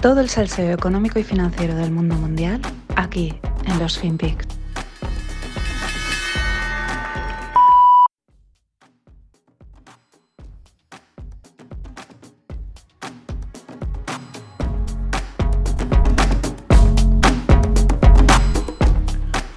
Todo el salseo económico y financiero del mundo mundial aquí en los FinPix.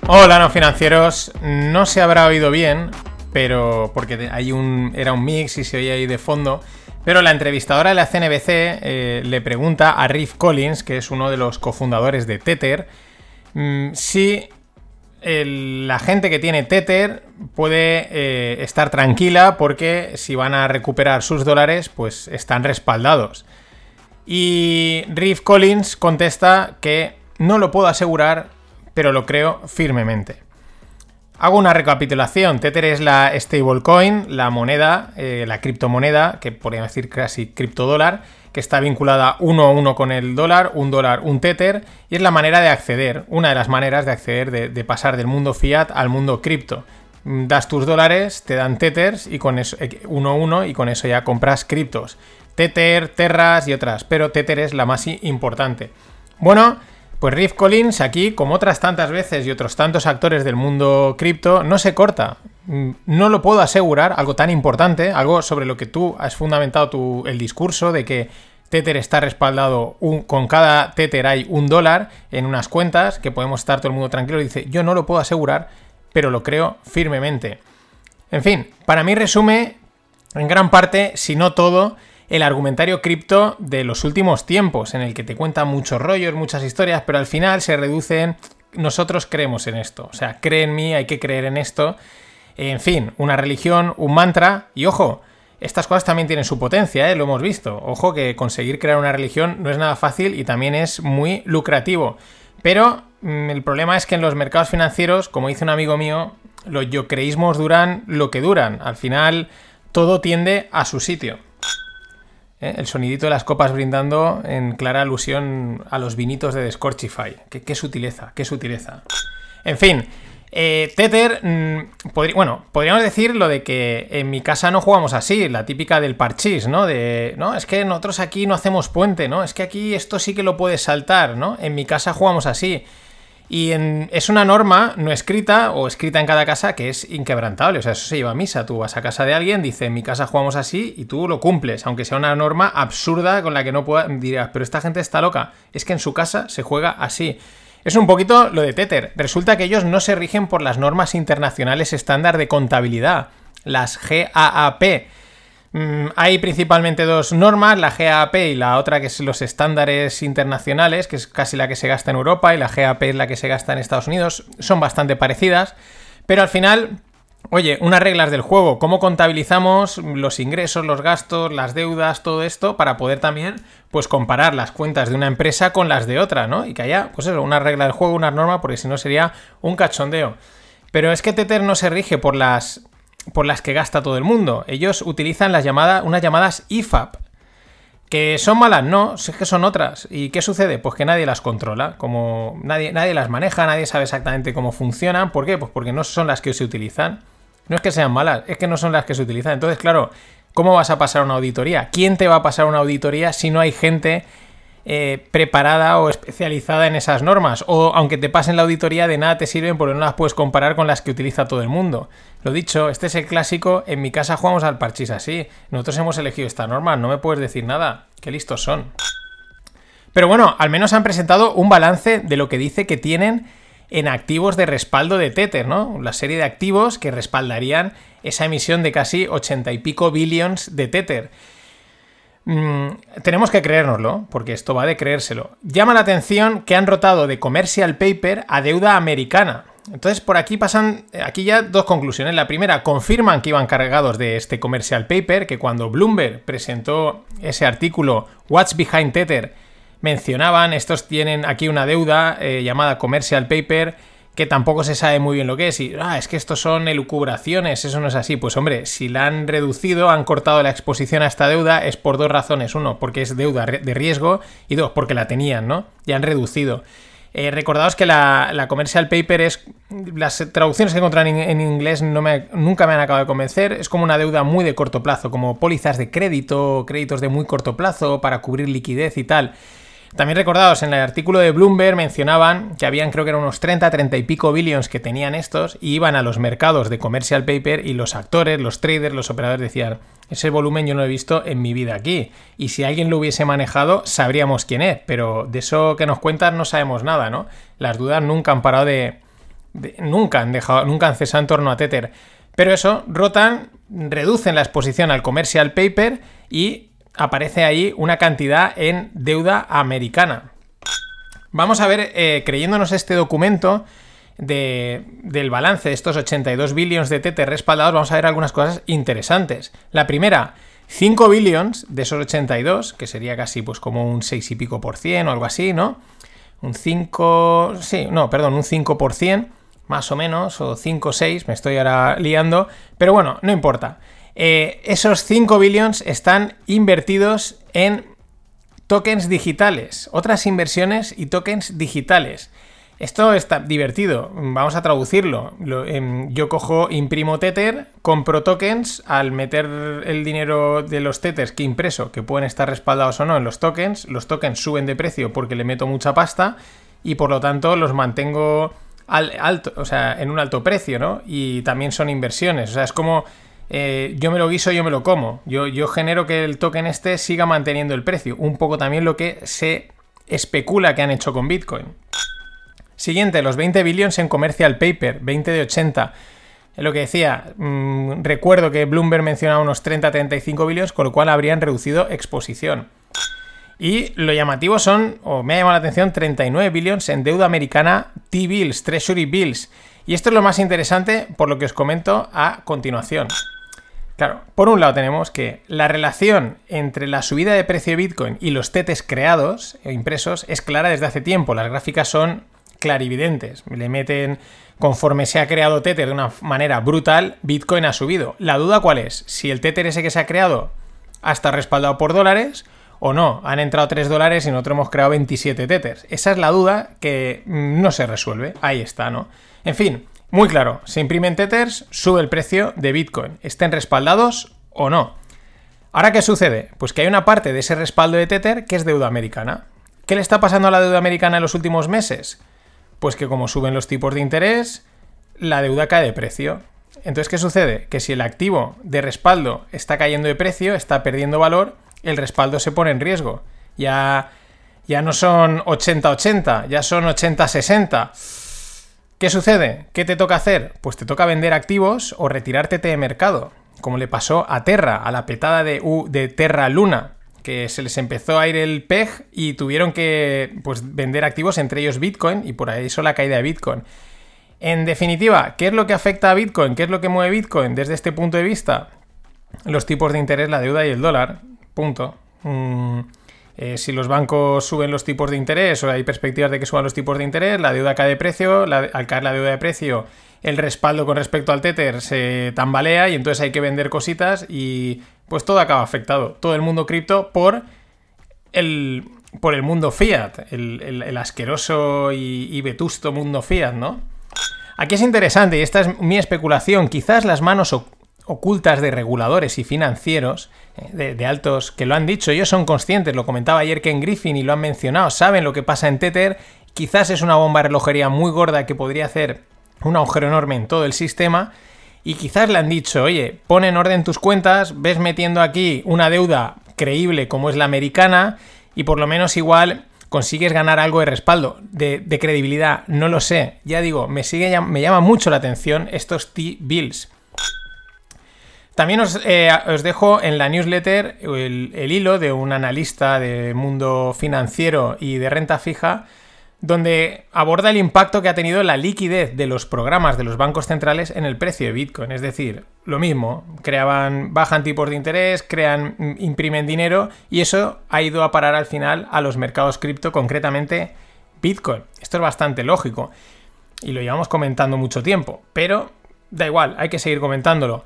Hola, no financieros. No se habrá oído bien, pero porque hay un era un mix y se oía ahí de fondo. Pero la entrevistadora de la CNBC eh, le pregunta a Riff Collins, que es uno de los cofundadores de Tether, mm, si la gente que tiene Tether puede eh, estar tranquila porque si van a recuperar sus dólares, pues están respaldados. Y Riff Collins contesta que no lo puedo asegurar pero lo creo firmemente. Hago una recapitulación. Tether es la stablecoin, la moneda, eh, la criptomoneda, que podríamos decir casi criptodólar, que está vinculada uno a uno con el dólar, un dólar, un Tether, y es la manera de acceder, una de las maneras de acceder, de, pasar del mundo fiat al mundo cripto. Mm, das tus dólares, te dan Tethers y con eso, eh, uno a uno, y con eso ya compras criptos. Tether, Terras y otras, pero Tether es la más importante. Bueno, pues Riff Collins aquí, como otras tantas veces y otros tantos actores del mundo cripto, no se corta. Mm, no lo puedo asegurar, algo tan importante, algo sobre lo que tú has fundamentado tu, el discurso de que Tether está respaldado, con cada Tether hay un dólar en unas cuentas, que podemos estar todo el mundo tranquilo. Dice, yo no lo puedo asegurar, pero lo creo firmemente. En fin, para mí resume en gran parte, si no todo, el argumentario cripto de los últimos tiempos, en el que te cuentan muchos rollos, muchas historias, pero al final se reducen, nosotros creemos en esto, o sea, cree en mí, hay que creer en esto, en fin, una religión, un mantra, y ojo, estas cosas también tienen su potencia, ¿eh? lo hemos visto, ojo que conseguir crear una religión no es nada fácil y también es muy lucrativo, pero mm, el problema es que en los mercados financieros, como dice un amigo mío, los yo creísmos duran lo que duran, al final todo tiende a su sitio. ¿Eh? el sonidito de las copas brindando en clara alusión a los vinitos de Descorchify. Qué, qué sutileza, qué sutileza. En fin, eh, Tether, mm, bueno, podríamos decir lo de que en mi casa no jugamos así, la típica del parchís, ¿no? De, no, es que nosotros aquí no hacemos puente, ¿no? Es que aquí esto sí que lo puedes saltar, ¿no? En mi casa jugamos así. Y es una norma no escrita o escrita en cada casa que es inquebrantable. O sea, eso se lleva a misa. Tú vas a casa de alguien, dice, en mi casa jugamos así y tú lo cumples. Aunque sea una norma absurda con la que no puedas... Dirás, pero esta gente está loca. Es que en su casa se juega así. Es un poquito lo de Tether. Resulta que ellos no se rigen por las normas internacionales estándar de contabilidad, las GAAP hay principalmente dos normas, la GAP y la otra que es los estándares internacionales, que es casi la que se gasta en Europa y la GAP es la que se gasta en Estados Unidos. Son bastante parecidas, pero al final, oye, unas reglas del juego, cómo contabilizamos los ingresos, los gastos, las deudas, todo esto, para poder también, pues, comparar las cuentas de una empresa con las de otra, ¿no? Y que haya, pues eso, una regla del juego, una norma, porque si no sería un cachondeo. Pero es que Tether no se rige por las por las que gasta todo el mundo. Ellos utilizan las llamadas, unas llamadas IFAP, que son malas, no, es que son otras. ¿Y qué sucede? Pues que nadie las controla, como nadie, nadie las maneja, nadie sabe exactamente cómo funcionan. ¿Por qué? Pues porque no son las que se utilizan. No es que sean malas, es que no son las que se utilizan. Entonces, claro, ¿cómo vas a pasar una auditoría? ¿Quién te va a pasar una auditoría si no hay gente eh, preparada o especializada en esas normas. O aunque te pasen la auditoría, de nada te sirven porque no las puedes comparar con las que utiliza todo el mundo. Lo dicho, este es el clásico. En mi casa jugamos al parchís así. Nosotros hemos elegido esta norma, no me puedes decir nada. Qué listos son. Pero bueno, al menos han presentado un balance de lo que dice que tienen en activos de respaldo de Tether, ¿no? La serie de activos que respaldarían esa emisión de casi 80 y pico billions de Tether. Mm, tenemos que creérnoslo, porque esto va de creérselo. Llama la atención que han rotado de commercial paper a deuda americana. Entonces, por aquí pasan, aquí ya dos conclusiones. La primera, confirman que iban cargados de este commercial paper, que cuando Bloomberg presentó ese artículo, What's Behind Tether, mencionaban, estos tienen aquí una deuda eh, llamada commercial paper, que tampoco se sabe muy bien lo que es. Y, ah, es que estos son elucubraciones, eso no es así. Pues hombre, si la han reducido, han cortado la exposición a esta deuda, es por dos razones. Uno, porque es deuda de riesgo y dos, porque la tenían, ¿no? Y han reducido. Eh, recordaos que la, commercial paper es. Las traducciones que encontran en, inglés no me, nunca me han acabado de convencer. Es como una deuda muy de corto plazo, como pólizas de crédito, créditos de muy corto plazo para cubrir liquidez y tal. También recordados, en el artículo de Bloomberg mencionaban que habían creo que eran unos 30, 30 y pico billions que tenían estos y iban a los mercados de commercial paper y los actores, los traders, los operadores decían, ese volumen yo no he visto en mi vida aquí. Y si alguien lo hubiese manejado, sabríamos quién es, pero de eso que nos cuentan no sabemos nada, ¿no? Las dudas nunca han parado de... nunca han dejado, nunca han cesado en torno a Tether. Pero eso, rotan, reducen la exposición al commercial paper y aparece ahí una cantidad en deuda americana. Vamos a ver, eh, creyéndonos este documento del balance de estos 82 billions de TT respaldados, vamos a ver algunas cosas interesantes. La primera, 5 billions de esos 82, que sería casi pues como un 6 y pico por cien o algo así, ¿no? Un 5, sí, no, perdón, un 5 por cien, más o menos, o 5 o 6, me estoy ahora liando, pero bueno, no importa. Eh, esos 5 billions están invertidos en tokens digitales, otras inversiones y tokens digitales. Esto está divertido, vamos a traducirlo. Em, yo cojo, imprimo Tether, compro tokens, al meter el dinero de los Tethers que impreso, que pueden estar respaldados o no en los tokens, los tokens suben de precio porque le meto mucha pasta y por lo tanto los mantengo alto, o sea, en un alto precio, ¿no? Y también son inversiones, o sea, es como eh, yo me lo guiso, yo me lo como. Yo, yo genero que el token este siga manteniendo el precio. Un poco también lo que se especula que han hecho con Bitcoin. Siguiente, los 20 billones en commercial paper, 20 de 80. Es lo que decía, mm, recuerdo que Bloomberg mencionaba unos 30-35 billones, con lo cual habrían reducido exposición. Y lo llamativo son, o me ha llamado la atención, 39 billones en deuda americana T-bills, Treasury bills. Y esto es lo más interesante por lo que os comento a continuación. Claro, por un lado tenemos que la relación entre la subida de precio de Bitcoin y los tetes creados e impresos es clara desde hace tiempo. Las gráficas son clarividentes. Le meten, conforme se ha creado Tether de una manera brutal, Bitcoin ha subido. La duda cuál es? Si el Tether ese que se ha creado ha estado respaldado por dólares o no. Han entrado 3 dólares y nosotros hemos creado 27 Tethers. Esa es la duda que no se resuelve. Ahí está, ¿no? En fin, muy claro, se imprimen Tethers, sube el precio de Bitcoin, estén respaldados o no. Ahora, ¿qué sucede? Pues que hay una parte de ese respaldo de Tether que es deuda americana. ¿Qué le está pasando a la deuda americana en los últimos meses? Pues que como suben los tipos de interés, la deuda cae de precio. Entonces, ¿qué sucede? Que si el activo de respaldo está cayendo de precio, está perdiendo valor, el respaldo se pone en riesgo. Ya, ya no son 80-80, ya son 80-60. ¿Qué sucede? ¿Qué te toca hacer? Pues te toca vender activos o retirarte de mercado, como le pasó a Terra, a la petada de, de Terra Luna, que se les empezó a ir el PEG y tuvieron que pues, vender activos, entre ellos Bitcoin, y por eso la caída de Bitcoin. En definitiva, ¿qué es lo que afecta a Bitcoin? ¿Qué es lo que mueve Bitcoin desde este punto de vista? Los tipos de interés, la deuda y el dólar. Punto. Mm, eh, si los bancos suben los tipos de interés o hay perspectivas de que suban los tipos de interés, la deuda cae de precio, al caer la deuda de precio, el respaldo con respecto al Tether se tambalea y entonces hay que vender cositas y pues todo acaba afectado. Todo el mundo cripto por el, por el mundo fiat, el, asqueroso y, y, vetusto mundo fiat, ¿no? Aquí es interesante, y esta es mi especulación, quizás las manos ocultas de reguladores y financieros, eh, de, altos, que lo han dicho, ellos son conscientes, lo comentaba ayer Ken Griffin y lo han mencionado, saben lo que pasa en Tether, quizás es una bomba de relojería muy gorda que podría hacer un agujero enorme en todo el sistema, y quizás le han dicho, oye, pon en orden tus cuentas, ves metiendo aquí una deuda creíble como es la americana, y por lo menos igual consigues ganar algo de respaldo, de, de credibilidad, no lo sé. Ya digo, me, sigue, me llama mucho la atención estos T-Bills. También eh, os, dejo en la newsletter el, hilo de un analista de mundo financiero y de renta fija, donde aborda el impacto que ha tenido la liquidez de los programas de los bancos centrales en el precio de Bitcoin. Es decir, lo mismo, creaban, bajan tipos de interés, crean, mm, imprimen dinero y eso ha ido a parar al final a los mercados cripto, concretamente Bitcoin. Esto es bastante lógico y lo llevamos comentando mucho tiempo, pero da igual, hay que seguir comentándolo.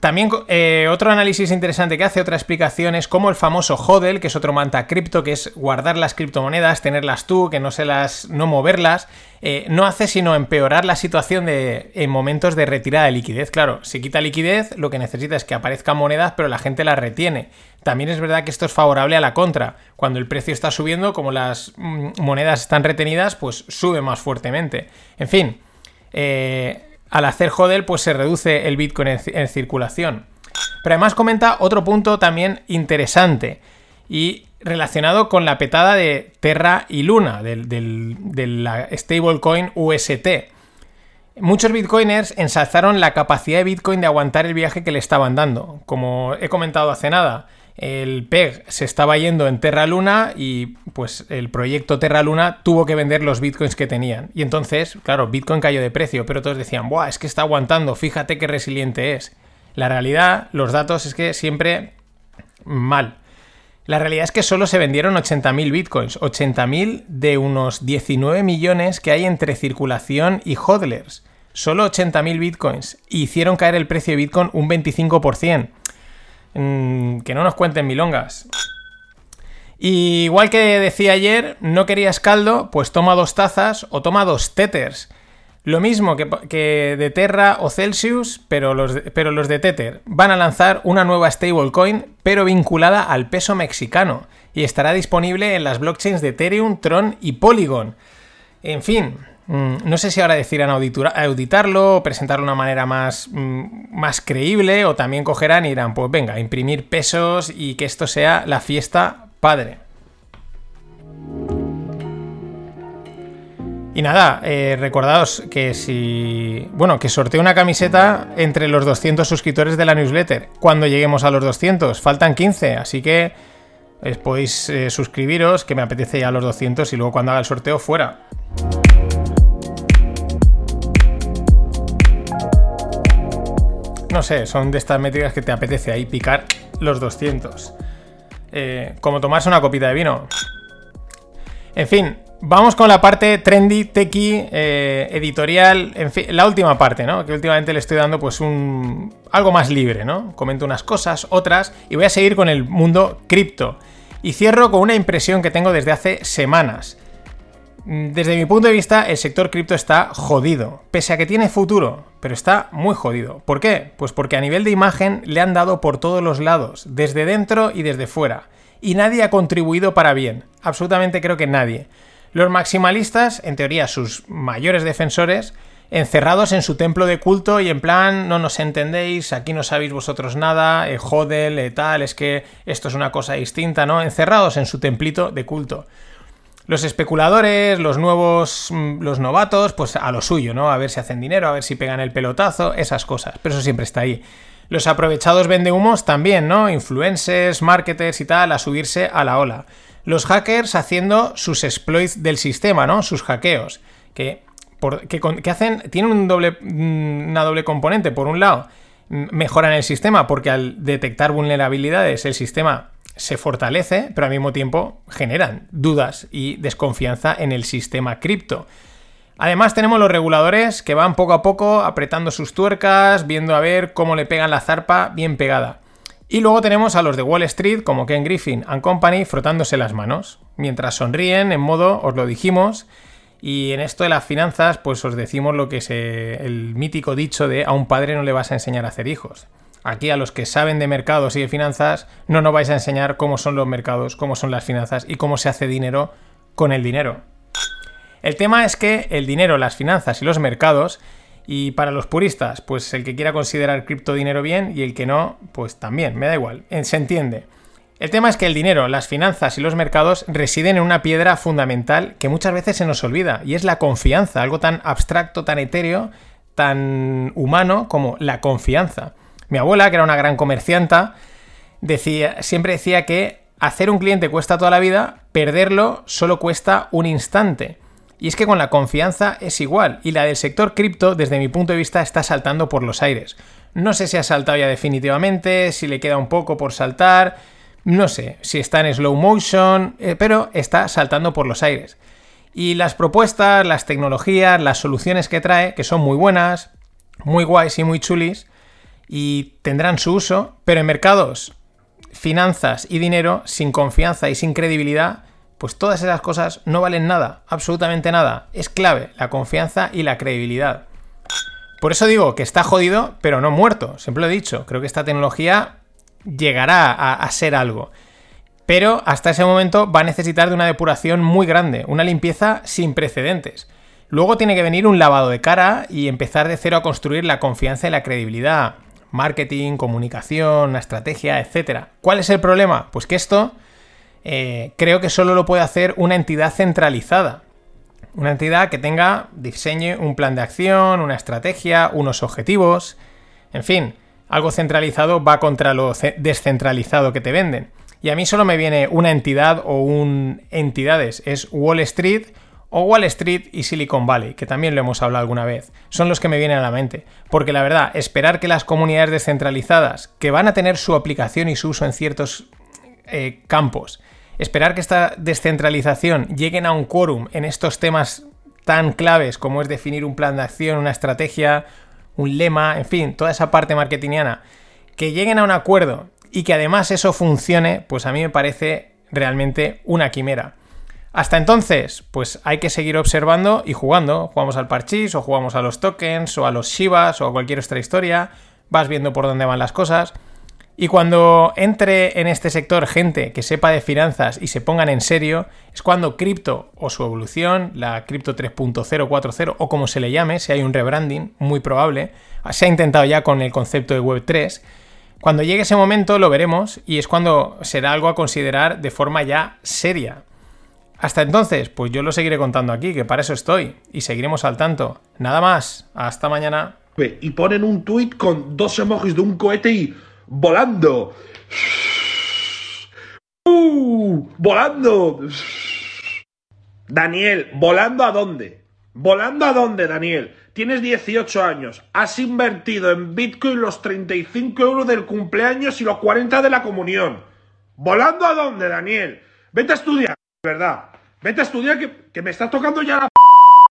También eh, otro análisis interesante que hace, otra explicación, es cómo el famoso hodl, que es otro manta cripto, que es guardar las criptomonedas, tenerlas tú, que no se las. no moverlas, eh, no hace sino empeorar la situación de, en momentos de retirada de liquidez. Claro, si quita liquidez, lo que necesita es que aparezcan monedas, pero la gente las retiene. También es verdad que esto es favorable a la contra. Cuando el precio está subiendo, como las mm, monedas están retenidas, pues sube más fuertemente. En fin. Eh, al hacer hodl, pues se reduce el Bitcoin en, circulación. Pero además comenta otro punto también interesante y relacionado con la petada de Terra y Luna, de la stablecoin UST. Muchos bitcoiners ensalzaron la capacidad de Bitcoin de aguantar el viaje que le estaban dando. Como he comentado hace nada, el PEG se estaba yendo en Terra Luna y pues el proyecto Terra Luna tuvo que vender los bitcoins que tenían. Y entonces, claro, Bitcoin cayó de precio, pero todos decían, ¡buah! Es que está aguantando, fíjate qué resiliente es. La realidad, los datos es que siempre mal. La realidad es que solo se vendieron 80.000 bitcoins, 80.000 de unos 19 millones que hay entre circulación y hodlers. Solo 80.000 bitcoins. hicieron caer el precio de Bitcoin un 25%. Que no nos cuenten milongas. igual que decía ayer, no querías caldo, pues toma dos tazas o toma dos Tethers. Lo mismo que, de Terra o Celsius, pero los, de, pero los de Tether van a lanzar una nueva stablecoin, pero vinculada al peso mexicano, y estará disponible en las blockchains de Ethereum, Tron y Polygon. En fin, no sé si ahora decidirán auditarlo presentarlo de una manera más, mm, más creíble o también cogerán y dirán, pues venga, imprimir pesos y que esto sea la fiesta padre. Y nada, eh, recordaos que si. Bueno, que sorteo una camiseta entre los 200 suscriptores de la newsletter. Cuando lleguemos a los 200, faltan 15, así que eh, podéis eh, suscribiros, que me apetece ya a los 200 y luego cuando haga el sorteo, fuera. No sé, son de estas métricas que te apetece ahí picar los 200. Eh, como tomarse una copita de vino. En fin, vamos con la parte trendy, techy, eh, editorial, en fin, la última parte, ¿no? Que últimamente le estoy dando pues un... algo más libre, ¿no? Comento unas cosas, otras, y voy a seguir con el mundo cripto. Y cierro con una impresión que tengo desde hace semanas. Desde mi punto de vista, el sector cripto está jodido, pese a que tiene futuro, pero está muy jodido. ¿Por qué? Pues porque a nivel de imagen le han dado por todos los lados, desde dentro y desde fuera. Y nadie ha contribuido para bien, absolutamente creo que nadie. Los maximalistas, en teoría sus mayores defensores, encerrados en su templo de culto y en plan, no nos entendéis, aquí no sabéis vosotros nada, eh, jodel, eh, tal, es que esto es una cosa distinta, ¿no? Encerrados en su templito de culto. Los especuladores, los nuevos, mm, los novatos, pues a lo suyo, ¿no? A ver si hacen dinero, a ver si pegan el pelotazo, esas cosas. Pero eso siempre está ahí. Los aprovechados vendehumos también, ¿no? Influencers, marketers y tal, a subirse a la ola. Los hackers haciendo sus exploits del sistema, ¿no? Sus hackeos. Que, que, hacen, tienen mm, una doble componente. Por un lado, mejoran el sistema porque al detectar vulnerabilidades el sistema se fortalece, pero al mismo tiempo generan dudas y desconfianza en el sistema cripto. Además tenemos los reguladores que van poco a poco apretando sus tuercas, viendo a ver cómo le pegan la zarpa bien pegada. Y luego tenemos a los de Wall Street como Ken Griffin and Company frotándose las manos, mientras sonríen en modo, os lo dijimos, y en esto de las finanzas pues os decimos lo que es el mítico dicho de a un padre no le vas a enseñar a hacer hijos. Aquí a los que saben de mercados y de finanzas no nos vais a enseñar cómo son los mercados, cómo son las finanzas y cómo se hace dinero con el dinero. El tema es que el dinero, las finanzas y los mercados, y para los puristas, pues el que quiera considerar cripto dinero bien y el que no, pues también, me da igual, se entiende. El tema es que el dinero, las finanzas y los mercados residen en una piedra fundamental que muchas veces se nos olvida, y es la confianza, algo tan abstracto, tan etéreo, tan humano como la confianza. Mi abuela, que era una gran comercianta, decía, siempre decía que hacer un cliente cuesta toda la vida, perderlo solo cuesta un instante. Y es que con la confianza es igual, y la del sector cripto, desde mi punto de vista, está saltando por los aires. No sé si ha saltado ya definitivamente, si le queda un poco por saltar, no sé si está en slow motion, eh, pero está saltando por los aires. Y las propuestas, las tecnologías, las soluciones que trae, que son muy buenas, muy guays y muy chulis, y tendrán su uso, pero en mercados, finanzas y dinero, sin confianza y sin credibilidad, pues todas esas cosas no valen nada, absolutamente nada. Es clave la confianza y la credibilidad. Por eso digo que está jodido, pero no muerto. Siempre lo he dicho. Creo que esta tecnología llegará a, ser algo. Pero hasta ese momento va a necesitar de una depuración muy grande, una limpieza sin precedentes. Luego tiene que venir un lavado de cara y empezar de cero a construir la confianza y la credibilidad. Marketing, comunicación, estrategia, etc. ¿Cuál es el problema? Pues que esto eh, creo que solo lo puede hacer una entidad centralizada. Una entidad que tenga, diseñe un plan de acción, una estrategia, unos objetivos, en fin, algo centralizado va contra lo descentralizado que te venden. Y a mí solo me viene una entidad o un entidades, es Wall Street o Wall Street y Silicon Valley, que también lo hemos hablado alguna vez. Son los que me vienen a la mente. Porque la verdad, esperar que las comunidades descentralizadas, que van a tener su aplicación y su uso en ciertos eh, campos, Esperar que esta descentralización lleguen a un quórum en estos temas tan claves como es definir un plan de acción, una estrategia, un lema, en fin, toda esa parte marketingiana, que lleguen a un acuerdo y que además eso funcione, pues a mí me parece realmente una quimera. Hasta entonces, pues hay que seguir observando y jugando. Jugamos al parchís, o jugamos a los tokens, o a los Shivas, o a cualquier otra historia. Vas viendo por dónde van las cosas. Y cuando entre en este sector gente que sepa de finanzas y se pongan en serio, es cuando cripto o su evolución, la cripto 3.0, 4.0 o como se le llame, si hay un rebranding, muy probable, se ha intentado ya con el concepto de Web 3, cuando llegue ese momento lo veremos y es cuando será algo a considerar de forma ya seria. Hasta entonces, pues yo lo seguiré contando aquí, que para eso estoy, y seguiremos al tanto. Nada más, hasta mañana. Y ponen un tuit con dos emojis de un cohete y volando. ¡Uh! ¡Volando! Daniel, ¿volando a dónde? ¿Volando a dónde, Daniel? Tienes 18 años, has invertido en Bitcoin los 35 euros del cumpleaños y los 40 de la comunión. ¿Volando a dónde, Daniel? Vete a estudiar, ¿verdad? Vete a estudiar que, que me estás tocando ya la